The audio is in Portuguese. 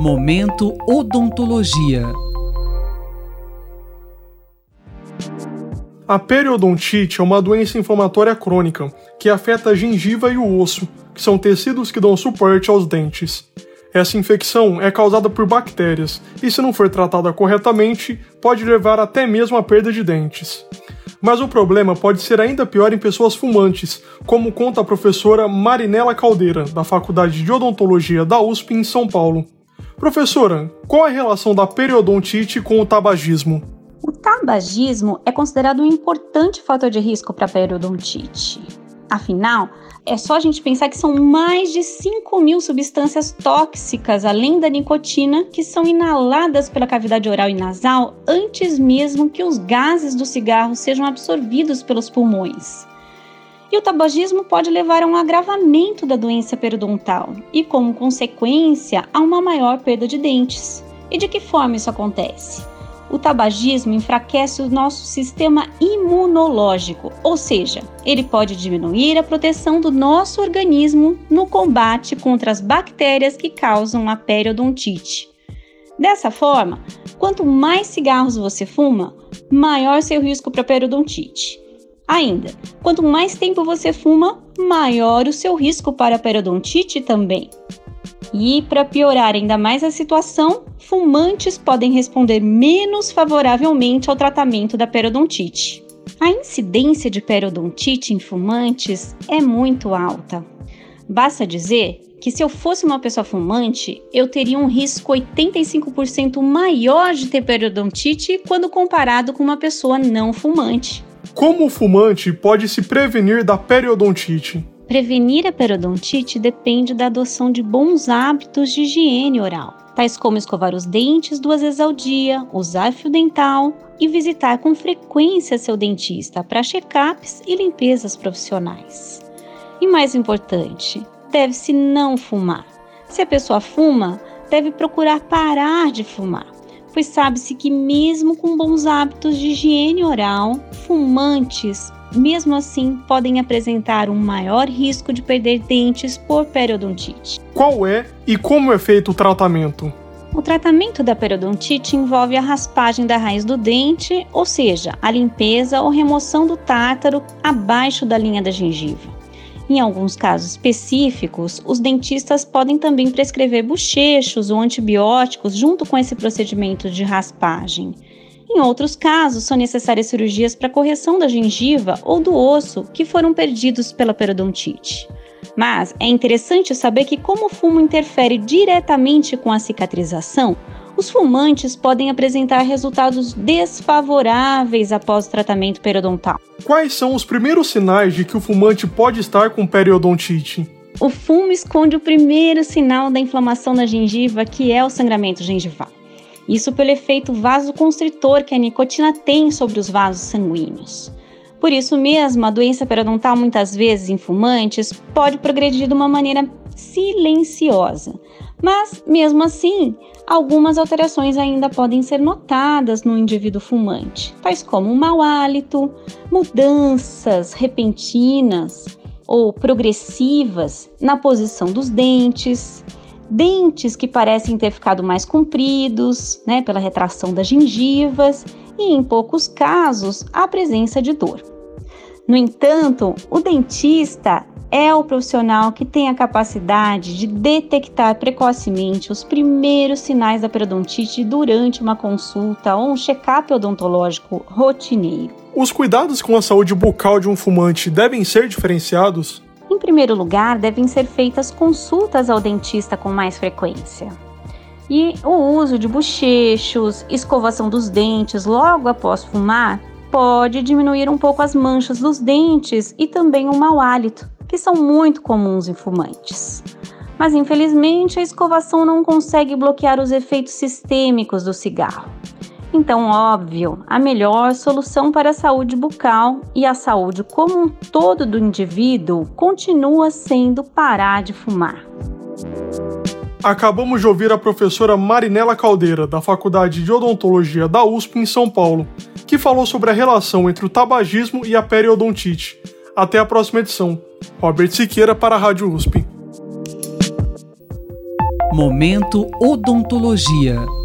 Momento Odontologia. A periodontite é uma doença inflamatória crônica que afeta a gengiva e o osso, que são tecidos que dão suporte aos dentes. Essa infecção é causada por bactérias e, se não for tratada corretamente, pode levar até mesmo à perda de dentes. Mas o problema pode ser ainda pior em pessoas fumantes, como conta a professora Marinela Caldeira, da Faculdade de Odontologia da USP em São Paulo. Professora, qual a relação da periodontite com o tabagismo? O tabagismo é considerado um importante fator de risco para a periodontite. Afinal, é só a gente pensar que são mais de 5 mil substâncias tóxicas, além da nicotina, que são inaladas pela cavidade oral e nasal antes mesmo que os gases do cigarro sejam absorvidos pelos pulmões. E o tabagismo pode levar a um agravamento da doença periodontal e, como consequência, a uma maior perda de dentes. E de que forma isso acontece? o tabagismo enfraquece o nosso sistema imunológico, ou seja, ele pode diminuir a proteção do nosso organismo no combate contra as bactérias que causam a periodontite. Dessa forma, quanto mais cigarros você fuma, maior seu risco para periodontite. Ainda, quanto mais tempo você fuma, maior o seu risco para periodontite também. E para piorar ainda mais a situação, fumantes podem responder menos favoravelmente ao tratamento da periodontite. A incidência de periodontite em fumantes é muito alta. Basta dizer que se eu fosse uma pessoa fumante, eu teria um risco 85% maior de ter periodontite quando comparado com uma pessoa não fumante. Como o fumante pode se prevenir da periodontite? Prevenir a periodontite depende da adoção de bons hábitos de higiene oral, tais como escovar os dentes duas vezes ao dia, usar fio dental e visitar com frequência seu dentista para check-ups e limpezas profissionais. E mais importante, deve-se não fumar. Se a pessoa fuma, deve procurar parar de fumar, pois sabe-se que, mesmo com bons hábitos de higiene oral, fumantes mesmo assim, podem apresentar um maior risco de perder dentes por periodontite. Qual é e como é feito o tratamento? O tratamento da periodontite envolve a raspagem da raiz do dente, ou seja, a limpeza ou remoção do tártaro abaixo da linha da gengiva. Em alguns casos específicos, os dentistas podem também prescrever bochechos ou antibióticos junto com esse procedimento de raspagem. Em outros casos, são necessárias cirurgias para correção da gengiva ou do osso que foram perdidos pela periodontite. Mas é interessante saber que, como o fumo interfere diretamente com a cicatrização, os fumantes podem apresentar resultados desfavoráveis após o tratamento periodontal. Quais são os primeiros sinais de que o fumante pode estar com periodontite? O fumo esconde o primeiro sinal da inflamação da gengiva, que é o sangramento gengival. Isso pelo efeito vasoconstritor que a nicotina tem sobre os vasos sanguíneos. Por isso mesmo, a doença periodontal, muitas vezes em fumantes, pode progredir de uma maneira silenciosa. Mas, mesmo assim, algumas alterações ainda podem ser notadas no indivíduo fumante, tais como um mau hálito, mudanças repentinas ou progressivas na posição dos dentes, dentes que parecem ter ficado mais compridos, né, pela retração das gengivas e, em poucos casos, a presença de dor. No entanto, o dentista é o profissional que tem a capacidade de detectar precocemente os primeiros sinais da periodontite durante uma consulta ou um check-up odontológico rotineiro. Os cuidados com a saúde bucal de um fumante devem ser diferenciados? Em primeiro lugar, devem ser feitas consultas ao dentista com mais frequência. E o uso de bochechos, escovação dos dentes logo após fumar pode diminuir um pouco as manchas dos dentes e também o mau hálito, que são muito comuns em fumantes. Mas infelizmente a escovação não consegue bloquear os efeitos sistêmicos do cigarro. Então, óbvio, a melhor solução para a saúde bucal e a saúde como um todo do indivíduo continua sendo parar de fumar. Acabamos de ouvir a professora Marinela Caldeira, da Faculdade de Odontologia da USP em São Paulo, que falou sobre a relação entre o tabagismo e a periodontite. Até a próxima edição. Robert Siqueira para a Rádio USP. Momento Odontologia.